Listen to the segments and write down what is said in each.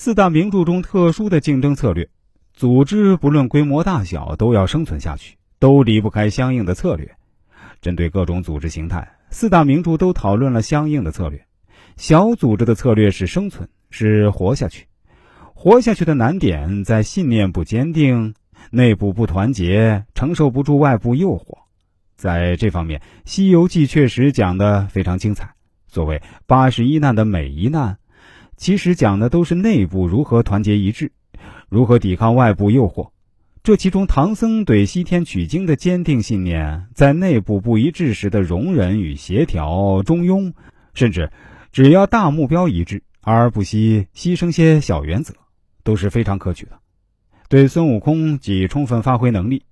四大名著中特殊的竞争策略，组织不论规模大小都要生存下去，都离不开相应的策略。针对各种组织形态，四大名著都讨论了相应的策略。小组织的策略是生存，是活下去。活下去的难点在信念不坚定，内部不团结，承受不住外部诱惑。在这方面，《西游记》确实讲的非常精彩。所谓八十一难的每一难，其实讲的都是内部如何团结一致，如何抵抗外部诱惑。这其中，唐僧对西天取经的坚定信念，在内部不一致时的容忍与协调、中庸，甚至只要大目标一致，而不惜牺牲些小原则，都是非常可取的。对孙悟空即充分发挥能力，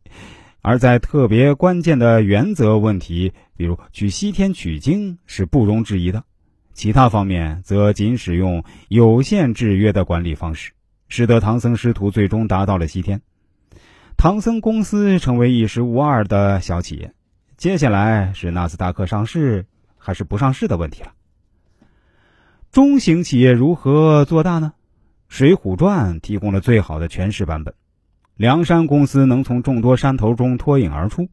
而在特别关键的原则问题，比如去西天取经，是不容置疑的。其他方面则仅使用有限制约的管理方式，使得唐僧师徒最终达到了西天。唐僧公司成为一时无二的小企业，接下来是纳斯达克上市还是不上市的问题了。中型企业如何做大呢？《水浒传》提供了最好的诠释版本。梁山公司能从众多山头中脱颖而出，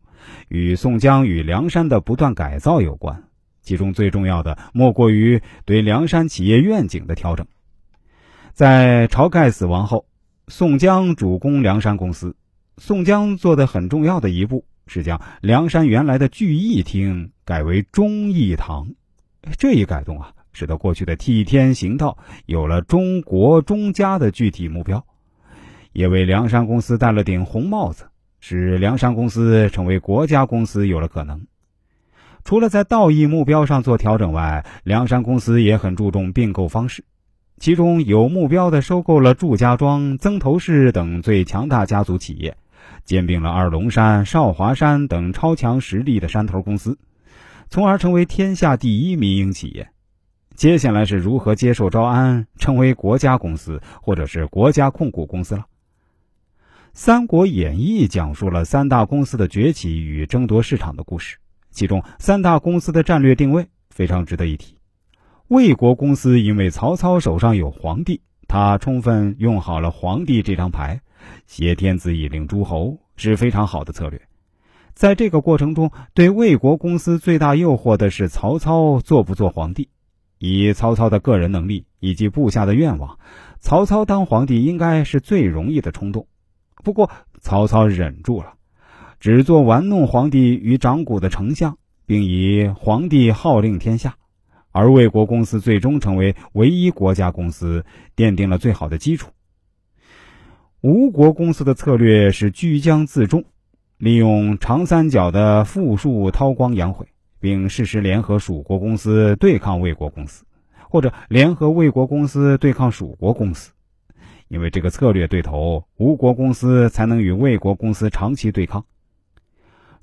与宋江与梁山的不断改造有关。其中最重要的莫过于对梁山企业愿景的调整。在晁盖死亡后，宋江主攻梁山公司。宋江做的很重要的一步是将梁山原来的聚义厅改为忠义堂，这一改动啊，使得过去的替天行道有了中国忠家的具体目标，也为梁山公司戴了顶红帽子，使梁山公司成为国家公司有了可能。除了在道义目标上做调整外，梁山公司也很注重并购方式，其中有目标的收购了祝家庄、曾头市等最强大家族企业。兼并了二龙山、少华山等超强实力的山头公司，从而成为天下第一民营企业。接下来是如何接受招安，成为国家公司或者是国家控股公司了。《三国演义》讲述了三大公司的崛起与争夺市场的故事，其中三大公司的战略定位非常值得一提。魏国公司因为曹操手上有皇帝，他充分用好了皇帝这张牌。挟天子以令诸侯是非常好的策略，在这个过程中，对魏国公司最大诱惑的是曹操做不做皇帝。以曹操的个人能力以及部下的愿望，曹操当皇帝应该是最容易的冲动。不过，曹操忍住了，只做玩弄皇帝与掌骨的丞相，并以皇帝号令天下。而魏国公司最终成为唯一国家公司，奠定了最好的基础。吴国公司的策略是居江自重，利用长三角的富庶韬光养晦，并适时联合蜀国公司对抗魏国公司，或者联合魏国公司对抗蜀国公司。因为这个策略对头，吴国公司才能与魏国公司长期对抗。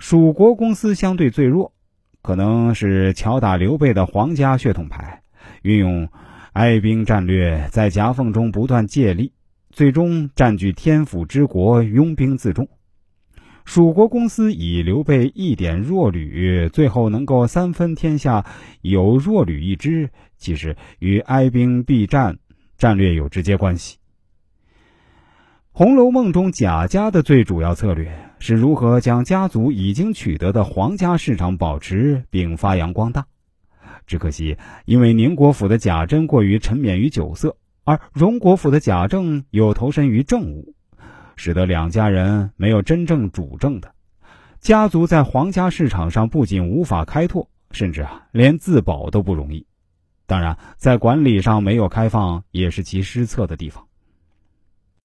蜀国公司相对最弱，可能是敲打刘备的皇家血统牌，运用哀兵战略，在夹缝中不断借力。最终占据天府之国，拥兵自重。蜀国公司以刘备一点弱旅，最后能够三分天下，有弱旅一支，其实与哀兵避战战略有直接关系。《红楼梦》中贾家的最主要策略是如何将家族已经取得的皇家市场保持并发扬光大。只可惜，因为宁国府的贾珍过于沉湎于酒色。而荣国府的贾政又投身于政务，使得两家人没有真正主政的家族，在皇家市场上不仅无法开拓，甚至啊连自保都不容易。当然，在管理上没有开放，也是其失策的地方。